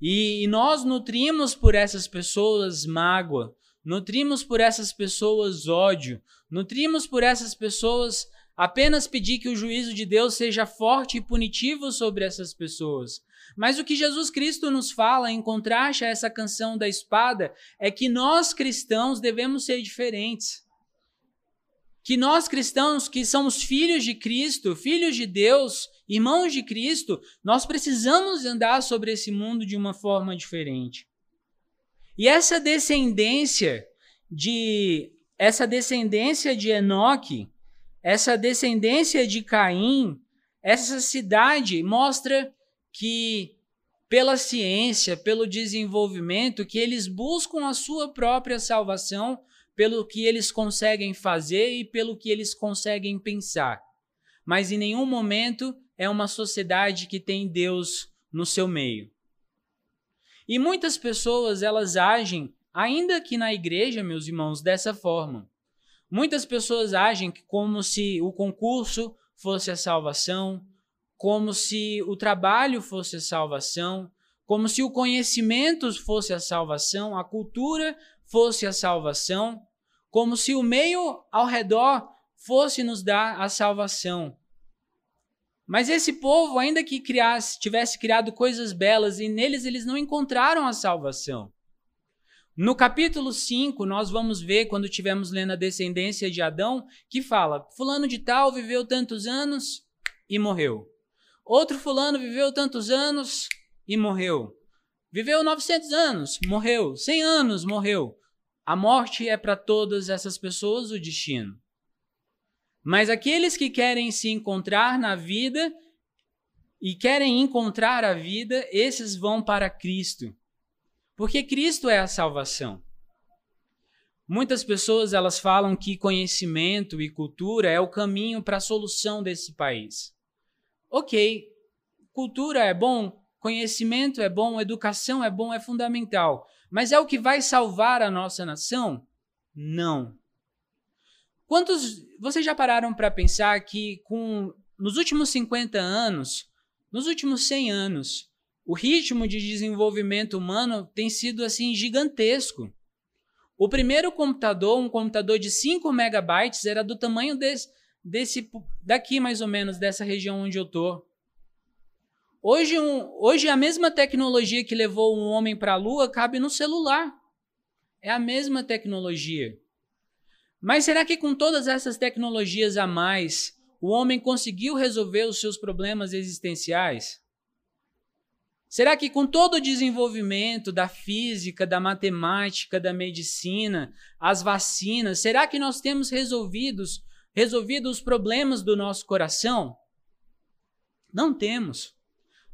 E, e nós nutrimos por essas pessoas mágoa, nutrimos por essas pessoas ódio, nutrimos por essas pessoas apenas pedir que o juízo de Deus seja forte e punitivo sobre essas pessoas. Mas o que Jesus Cristo nos fala, em contraste a essa canção da espada, é que nós cristãos devemos ser diferentes. Que nós cristãos, que somos filhos de Cristo, filhos de Deus, irmãos de Cristo, nós precisamos andar sobre esse mundo de uma forma diferente. E essa descendência de essa descendência de Enoque, essa descendência de Caim, essa cidade mostra que pela ciência, pelo desenvolvimento, que eles buscam a sua própria salvação pelo que eles conseguem fazer e pelo que eles conseguem pensar. Mas em nenhum momento é uma sociedade que tem Deus no seu meio. E muitas pessoas, elas agem, ainda que na igreja, meus irmãos, dessa forma. Muitas pessoas agem como se o concurso fosse a salvação, como se o trabalho fosse a salvação, como se o conhecimento fosse a salvação, a cultura fosse a salvação, como se o meio ao redor fosse nos dar a salvação. Mas esse povo, ainda que criasse, tivesse criado coisas belas e neles eles não encontraram a salvação. No capítulo 5, nós vamos ver, quando estivermos lendo a descendência de Adão, que fala: Fulano de Tal viveu tantos anos e morreu. Outro fulano viveu tantos anos e morreu. Viveu 900 anos, morreu. 100 anos, morreu. A morte é para todas essas pessoas o destino. Mas aqueles que querem se encontrar na vida e querem encontrar a vida, esses vão para Cristo. Porque Cristo é a salvação. Muitas pessoas elas falam que conhecimento e cultura é o caminho para a solução desse país. Ok, cultura é bom, conhecimento é bom, educação é bom, é fundamental. Mas é o que vai salvar a nossa nação? Não. Quantos. Vocês já pararam para pensar que com, nos últimos 50 anos, nos últimos 100 anos, o ritmo de desenvolvimento humano tem sido assim gigantesco. O primeiro computador, um computador de 5 megabytes, era do tamanho desse, desse daqui mais ou menos dessa região onde eu tô. Hoje, um, hoje a mesma tecnologia que levou um homem para a Lua cabe no celular. É a mesma tecnologia. Mas será que com todas essas tecnologias a mais, o homem conseguiu resolver os seus problemas existenciais? Será que com todo o desenvolvimento da física, da matemática, da medicina, as vacinas, será que nós temos resolvidos resolvido os problemas do nosso coração? Não temos.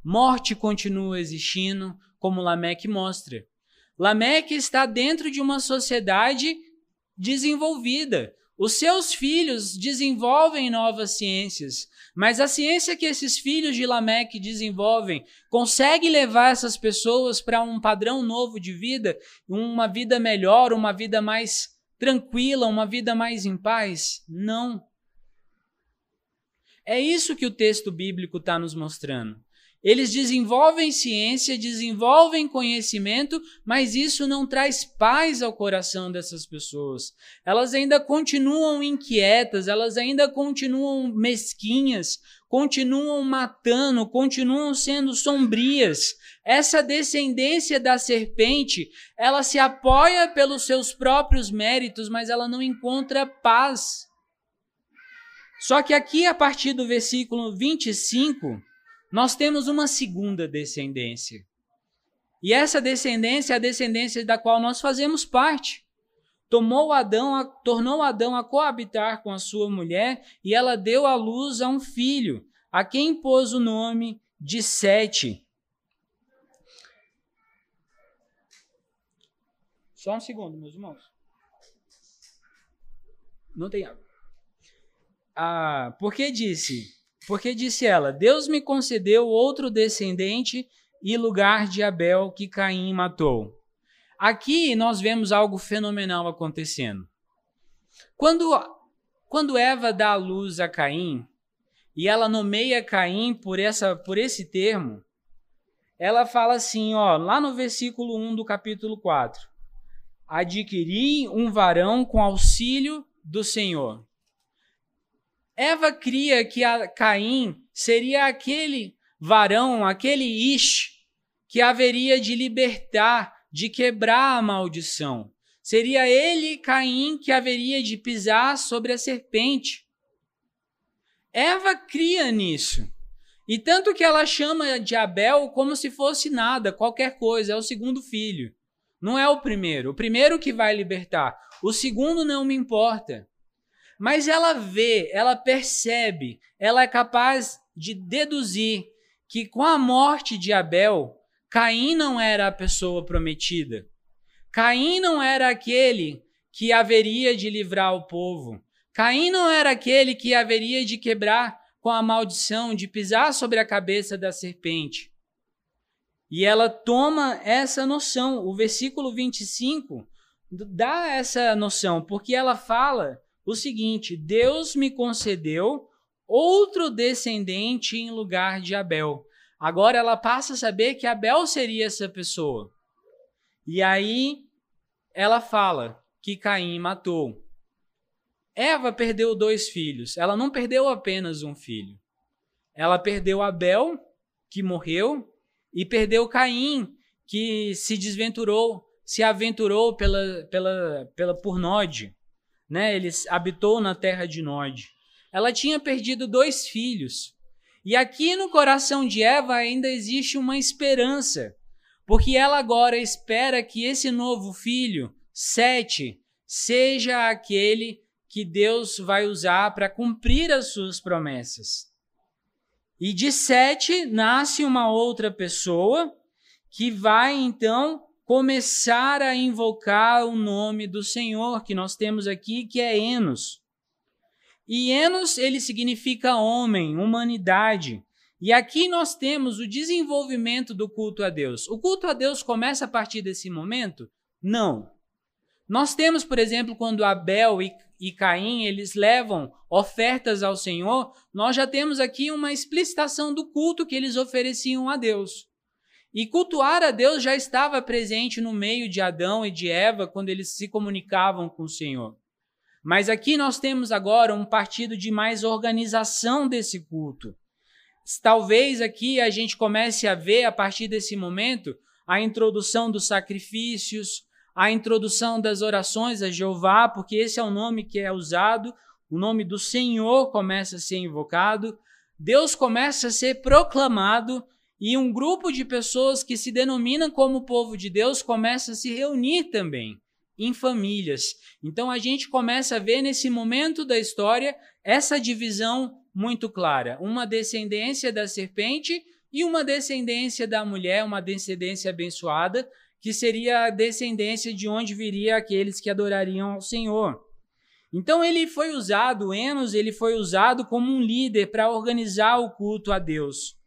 Morte continua existindo, como Lameque mostra. Lameque está dentro de uma sociedade desenvolvida. Os seus filhos desenvolvem novas ciências, mas a ciência que esses filhos de Lameque desenvolvem consegue levar essas pessoas para um padrão novo de vida, uma vida melhor, uma vida mais tranquila, uma vida mais em paz? Não. É isso que o texto bíblico está nos mostrando. Eles desenvolvem ciência, desenvolvem conhecimento, mas isso não traz paz ao coração dessas pessoas. Elas ainda continuam inquietas, elas ainda continuam mesquinhas, continuam matando, continuam sendo sombrias. Essa descendência da serpente, ela se apoia pelos seus próprios méritos, mas ela não encontra paz. Só que aqui, a partir do versículo 25, nós temos uma segunda descendência. E essa descendência é a descendência da qual nós fazemos parte tomou Adão, a, tornou Adão a coabitar com a sua mulher e ela deu à luz a um filho, a quem pôs o nome de Sete. Só um segundo, meus irmãos. Não tem água. Ah, porque disse, porque disse ela, Deus me concedeu outro descendente e lugar de Abel que Caim matou. Aqui nós vemos algo fenomenal acontecendo. Quando, quando Eva dá a luz a Caim, e ela nomeia Caim por, essa, por esse termo, ela fala assim, ó, lá no versículo 1 do capítulo 4. Adquiri um varão com auxílio do Senhor. Eva cria que Caim seria aquele varão, aquele Ish, que haveria de libertar, de quebrar a maldição. Seria ele, Caim, que haveria de pisar sobre a serpente. Eva cria nisso. E tanto que ela chama de Abel como se fosse nada, qualquer coisa, é o segundo filho. Não é o primeiro. O primeiro que vai libertar. O segundo não me importa. Mas ela vê, ela percebe, ela é capaz de deduzir que com a morte de Abel, Caim não era a pessoa prometida. Caim não era aquele que haveria de livrar o povo. Caim não era aquele que haveria de quebrar com a maldição, de pisar sobre a cabeça da serpente. E ela toma essa noção. O versículo 25 dá essa noção, porque ela fala o seguinte: Deus me concedeu outro descendente em lugar de Abel. Agora ela passa a saber que Abel seria essa pessoa. E aí ela fala que Caim matou. Eva perdeu dois filhos. Ela não perdeu apenas um filho. Ela perdeu Abel, que morreu, e perdeu Caim, que se desventurou, se aventurou pela, pela, pela por Nod. Né? Ele habitou na terra de Nod. Ela tinha perdido dois filhos. E aqui no coração de Eva ainda existe uma esperança, porque ela agora espera que esse novo filho, Sete, seja aquele que Deus vai usar para cumprir as suas promessas. E de Sete nasce uma outra pessoa que vai então começar a invocar o nome do Senhor que nós temos aqui, que é Enos. E Enos, ele significa homem, humanidade. E aqui nós temos o desenvolvimento do culto a Deus. O culto a Deus começa a partir desse momento? Não. Nós temos, por exemplo, quando Abel e, e Caim, eles levam ofertas ao Senhor, nós já temos aqui uma explicitação do culto que eles ofereciam a Deus. E cultuar a Deus já estava presente no meio de Adão e de Eva quando eles se comunicavam com o Senhor. Mas aqui nós temos agora um partido de mais organização desse culto. Talvez aqui a gente comece a ver, a partir desse momento, a introdução dos sacrifícios, a introdução das orações a Jeová, porque esse é o nome que é usado, o nome do Senhor começa a ser invocado, Deus começa a ser proclamado e um grupo de pessoas que se denominam como povo de Deus começa a se reunir também em famílias. Então a gente começa a ver nesse momento da história essa divisão muito clara: uma descendência da serpente e uma descendência da mulher, uma descendência abençoada, que seria a descendência de onde viria aqueles que adorariam ao Senhor. Então ele foi usado, Enos, ele foi usado como um líder para organizar o culto a Deus.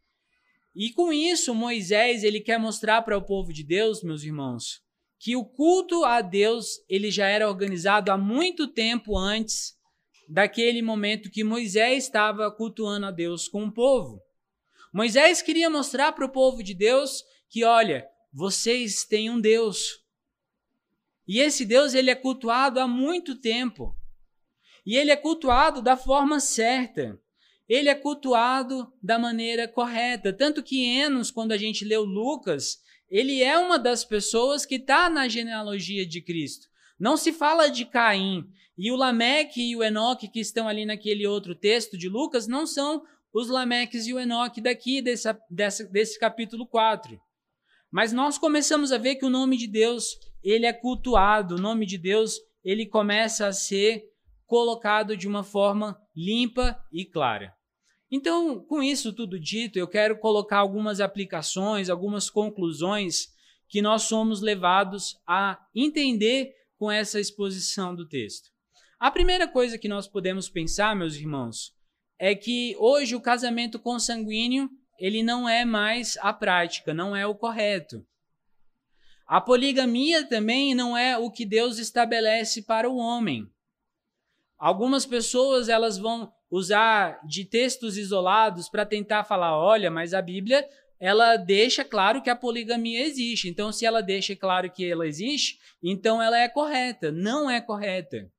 E com isso, Moisés, ele quer mostrar para o povo de Deus, meus irmãos, que o culto a Deus ele já era organizado há muito tempo antes daquele momento que Moisés estava cultuando a Deus com o povo. Moisés queria mostrar para o povo de Deus que, olha, vocês têm um Deus. E esse Deus ele é cultuado há muito tempo. E ele é cultuado da forma certa. Ele é cultuado da maneira correta. Tanto que Enos, quando a gente leu Lucas, ele é uma das pessoas que está na genealogia de Cristo. Não se fala de Caim. E o Lameque e o Enoque que estão ali naquele outro texto de Lucas não são os Lameques e o Enoque daqui desse, capítulo 4. Mas nós começamos a ver que o nome de Deus, ele é cultuado, o nome de Deus, ele começa a ser colocado de uma forma limpa e clara. Então, com isso tudo dito, eu quero colocar algumas aplicações, algumas conclusões que nós somos levados a entender com essa exposição do texto. A primeira coisa que nós podemos pensar, meus irmãos, é que hoje o casamento consanguíneo ele não é mais a prática, não é o correto. A poligamia também não é o que Deus estabelece para o homem. Algumas pessoas elas vão usar de textos isolados para tentar falar, olha, mas a Bíblia ela deixa claro que a poligamia existe. Então, se ela deixa claro que ela existe, então ela é correta. Não é correta.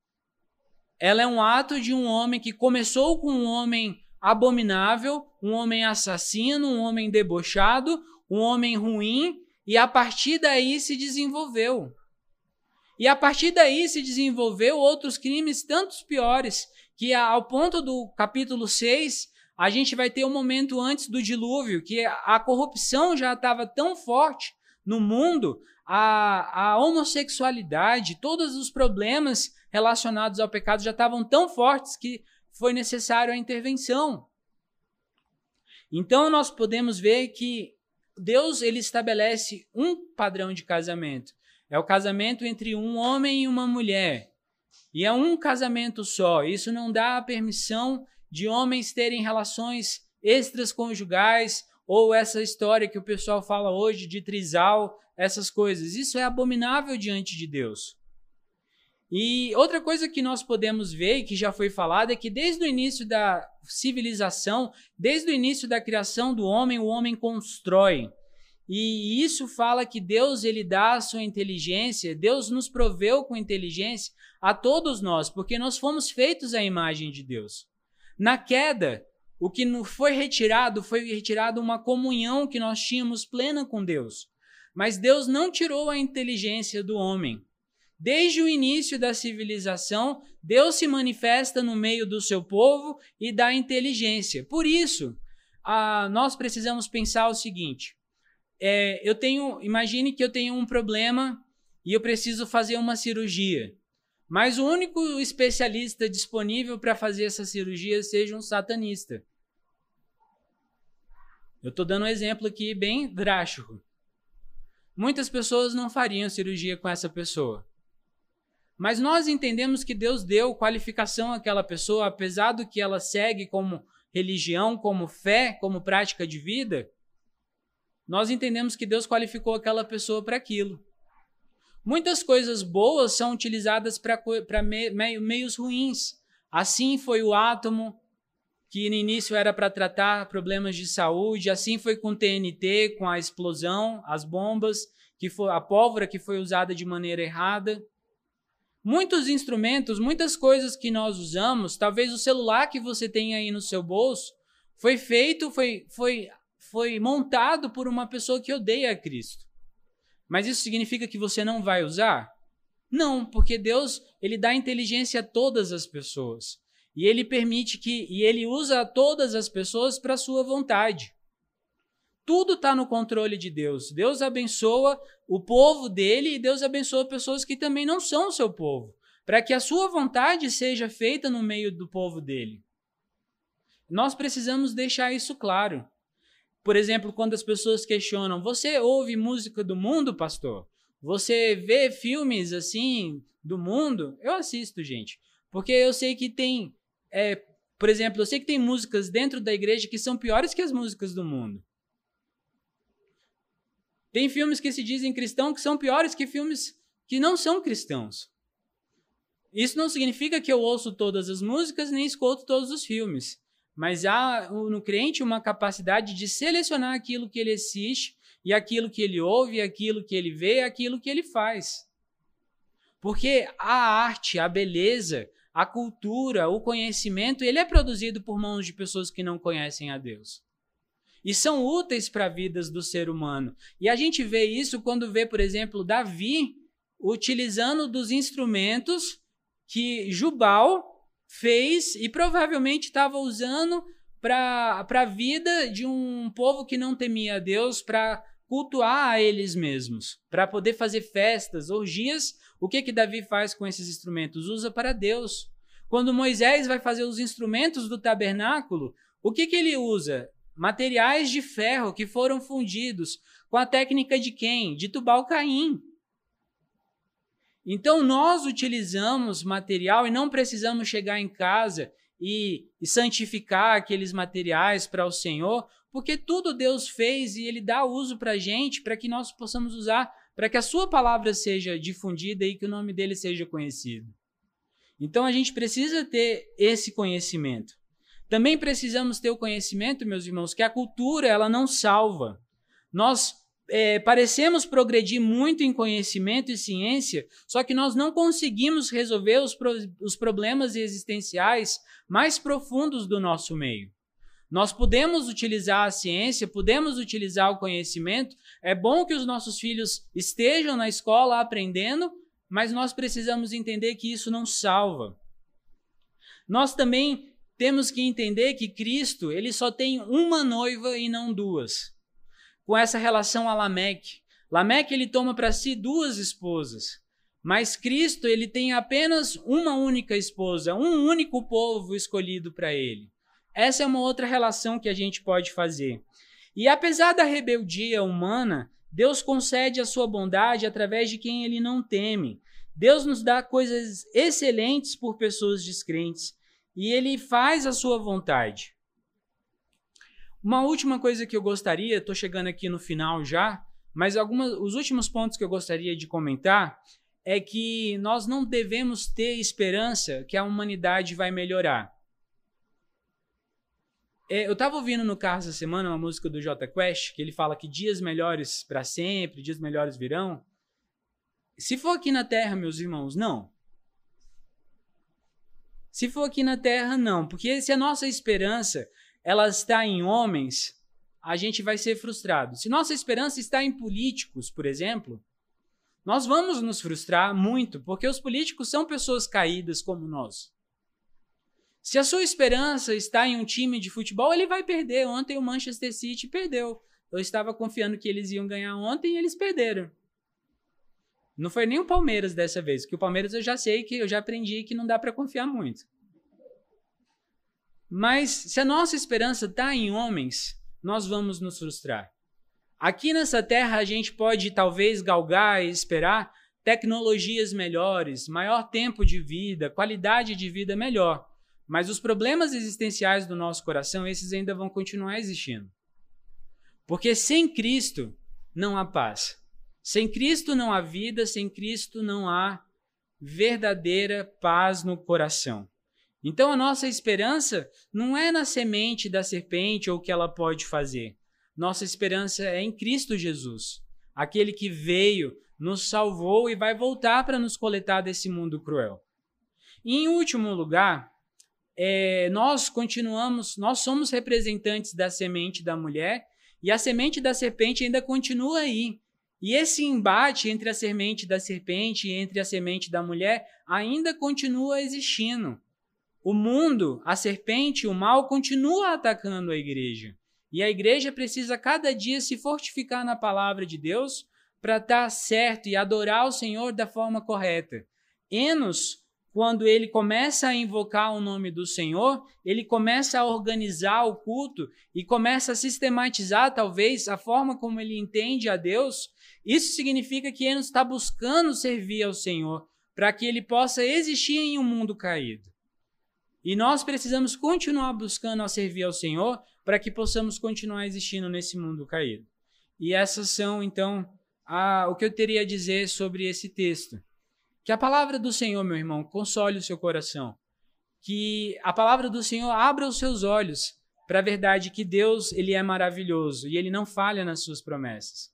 Ela é um ato de um homem que começou com um homem abominável, um homem assassino, um homem debochado, um homem ruim, e a partir daí se desenvolveu. E a partir daí se desenvolveu outros crimes tantos piores, que ao ponto do capítulo 6, a gente vai ter um momento antes do dilúvio, que a corrupção já estava tão forte no mundo, a, a homossexualidade, todos os problemas relacionados ao pecado já estavam tão fortes que foi necessário a intervenção. Então nós podemos ver que Deus ele estabelece um padrão de casamento. É o casamento entre um homem e uma mulher. E é um casamento só. Isso não dá a permissão de homens terem relações extras conjugais ou essa história que o pessoal fala hoje de trisal, essas coisas. Isso é abominável diante de Deus. E outra coisa que nós podemos ver, e que já foi falado, é que desde o início da civilização, desde o início da criação do homem, o homem constrói. E isso fala que Deus ele dá a sua inteligência, Deus nos proveu com inteligência a todos nós, porque nós fomos feitos à imagem de Deus. Na queda, o que foi retirado foi retirado uma comunhão que nós tínhamos plena com Deus. Mas Deus não tirou a inteligência do homem. Desde o início da civilização, Deus se manifesta no meio do seu povo e dá inteligência. Por isso, a, nós precisamos pensar o seguinte: é, eu tenho, imagine que eu tenho um problema e eu preciso fazer uma cirurgia, mas o único especialista disponível para fazer essa cirurgia seja um satanista. Eu estou dando um exemplo aqui bem drástico. Muitas pessoas não fariam cirurgia com essa pessoa. Mas nós entendemos que Deus deu qualificação àquela pessoa, apesar do que ela segue como religião, como fé, como prática de vida, nós entendemos que Deus qualificou aquela pessoa para aquilo. Muitas coisas boas são utilizadas para me, me, meios ruins. Assim foi o átomo, que no início era para tratar problemas de saúde, assim foi com o TNT, com a explosão, as bombas, que foi a pólvora que foi usada de maneira errada. Muitos instrumentos, muitas coisas que nós usamos, talvez o celular que você tem aí no seu bolso, foi feito, foi, foi, foi montado por uma pessoa que odeia a Cristo. Mas isso significa que você não vai usar? Não, porque Deus, ele dá inteligência a todas as pessoas. E ele permite que e ele usa todas as pessoas para sua vontade. Tudo está no controle de Deus. Deus abençoa o povo dele e Deus abençoa pessoas que também não são o seu povo, para que a sua vontade seja feita no meio do povo dele. Nós precisamos deixar isso claro. Por exemplo, quando as pessoas questionam: Você ouve música do mundo, pastor? Você vê filmes assim do mundo? Eu assisto, gente. Porque eu sei que tem. É, por exemplo, eu sei que tem músicas dentro da igreja que são piores que as músicas do mundo. Tem filmes que se dizem cristãos que são piores que filmes que não são cristãos. Isso não significa que eu ouço todas as músicas nem escuto todos os filmes, mas há no crente uma capacidade de selecionar aquilo que ele assiste e aquilo que ele ouve, aquilo que ele vê, aquilo que ele faz. Porque a arte, a beleza, a cultura, o conhecimento, ele é produzido por mãos de pessoas que não conhecem a Deus e são úteis para a vida do ser humano. E a gente vê isso quando vê, por exemplo, Davi utilizando dos instrumentos que Jubal fez e provavelmente estava usando para a vida de um povo que não temia a Deus, para cultuar a eles mesmos, para poder fazer festas, orgias. O que que Davi faz com esses instrumentos? Usa para Deus. Quando Moisés vai fazer os instrumentos do tabernáculo, o que que ele usa? materiais de ferro que foram fundidos com a técnica de quem? De Tubal-Caim. Então nós utilizamos material e não precisamos chegar em casa e, e santificar aqueles materiais para o Senhor, porque tudo Deus fez e Ele dá uso para a gente para que nós possamos usar, para que a Sua palavra seja difundida e que o nome dele seja conhecido. Então a gente precisa ter esse conhecimento. Também precisamos ter o conhecimento, meus irmãos, que a cultura ela não salva. Nós é, parecemos progredir muito em conhecimento e ciência, só que nós não conseguimos resolver os, pro, os problemas existenciais mais profundos do nosso meio. Nós podemos utilizar a ciência, podemos utilizar o conhecimento. É bom que os nossos filhos estejam na escola aprendendo, mas nós precisamos entender que isso não salva. Nós também temos que entender que Cristo, ele só tem uma noiva e não duas. Com essa relação a Lameque. Lameque ele toma para si duas esposas, mas Cristo ele tem apenas uma única esposa, um único povo escolhido para ele. Essa é uma outra relação que a gente pode fazer. E apesar da rebeldia humana, Deus concede a sua bondade através de quem ele não teme. Deus nos dá coisas excelentes por pessoas descrentes e ele faz a sua vontade. Uma última coisa que eu gostaria, estou chegando aqui no final já, mas algumas, os últimos pontos que eu gostaria de comentar é que nós não devemos ter esperança que a humanidade vai melhorar. É, eu estava ouvindo no carro essa semana uma música do J Quest, que ele fala que dias melhores para sempre, dias melhores virão. Se for aqui na Terra, meus irmãos, não. Se for aqui na terra, não, porque se a nossa esperança ela está em homens, a gente vai ser frustrado. Se nossa esperança está em políticos, por exemplo, nós vamos nos frustrar muito, porque os políticos são pessoas caídas como nós. Se a sua esperança está em um time de futebol, ele vai perder. Ontem o Manchester City perdeu. Eu estava confiando que eles iam ganhar ontem e eles perderam. Não foi nem o Palmeiras dessa vez, que o Palmeiras eu já sei que eu já aprendi que não dá para confiar muito. Mas se a nossa esperança está em homens, nós vamos nos frustrar. Aqui nessa terra a gente pode talvez galgar e esperar tecnologias melhores, maior tempo de vida, qualidade de vida melhor. Mas os problemas existenciais do nosso coração, esses ainda vão continuar existindo. Porque sem Cristo não há paz. Sem Cristo não há vida, sem Cristo não há verdadeira paz no coração. Então a nossa esperança não é na semente da serpente ou o que ela pode fazer. Nossa esperança é em Cristo Jesus, aquele que veio, nos salvou e vai voltar para nos coletar desse mundo cruel. E em último lugar, é, nós continuamos, nós somos representantes da semente da mulher e a semente da serpente ainda continua aí. E esse embate entre a semente da serpente e entre a semente da mulher ainda continua existindo. O mundo, a serpente, o mal continua atacando a igreja. E a igreja precisa cada dia se fortificar na palavra de Deus para estar certo e adorar o Senhor da forma correta. Enos, quando ele começa a invocar o nome do Senhor, ele começa a organizar o culto e começa a sistematizar, talvez, a forma como ele entende a Deus isso significa que Enos está buscando servir ao Senhor para que ele possa existir em um mundo caído. E nós precisamos continuar buscando a servir ao Senhor para que possamos continuar existindo nesse mundo caído. E essas são, então, a, o que eu teria a dizer sobre esse texto. Que a palavra do Senhor, meu irmão, console o seu coração. Que a palavra do Senhor abra os seus olhos para a verdade que Deus ele é maravilhoso e ele não falha nas suas promessas.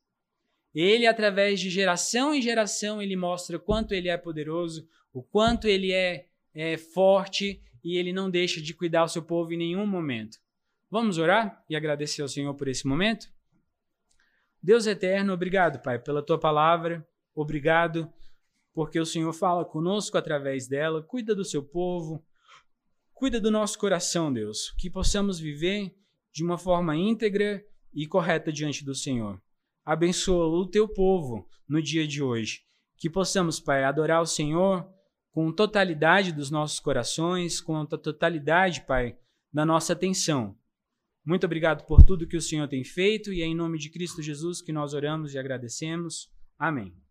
Ele, através de geração em geração, ele mostra quanto ele é poderoso, o quanto ele é, é forte e ele não deixa de cuidar do seu povo em nenhum momento. Vamos orar e agradecer ao Senhor por esse momento? Deus eterno, obrigado, Pai, pela tua palavra. Obrigado porque o Senhor fala conosco através dela. Cuida do seu povo. Cuida do nosso coração, Deus, que possamos viver de uma forma íntegra e correta diante do Senhor abençoa o teu povo no dia de hoje. Que possamos, Pai, adorar o Senhor com totalidade dos nossos corações, com a totalidade, Pai, da nossa atenção. Muito obrigado por tudo que o Senhor tem feito e é em nome de Cristo Jesus que nós oramos e agradecemos. Amém.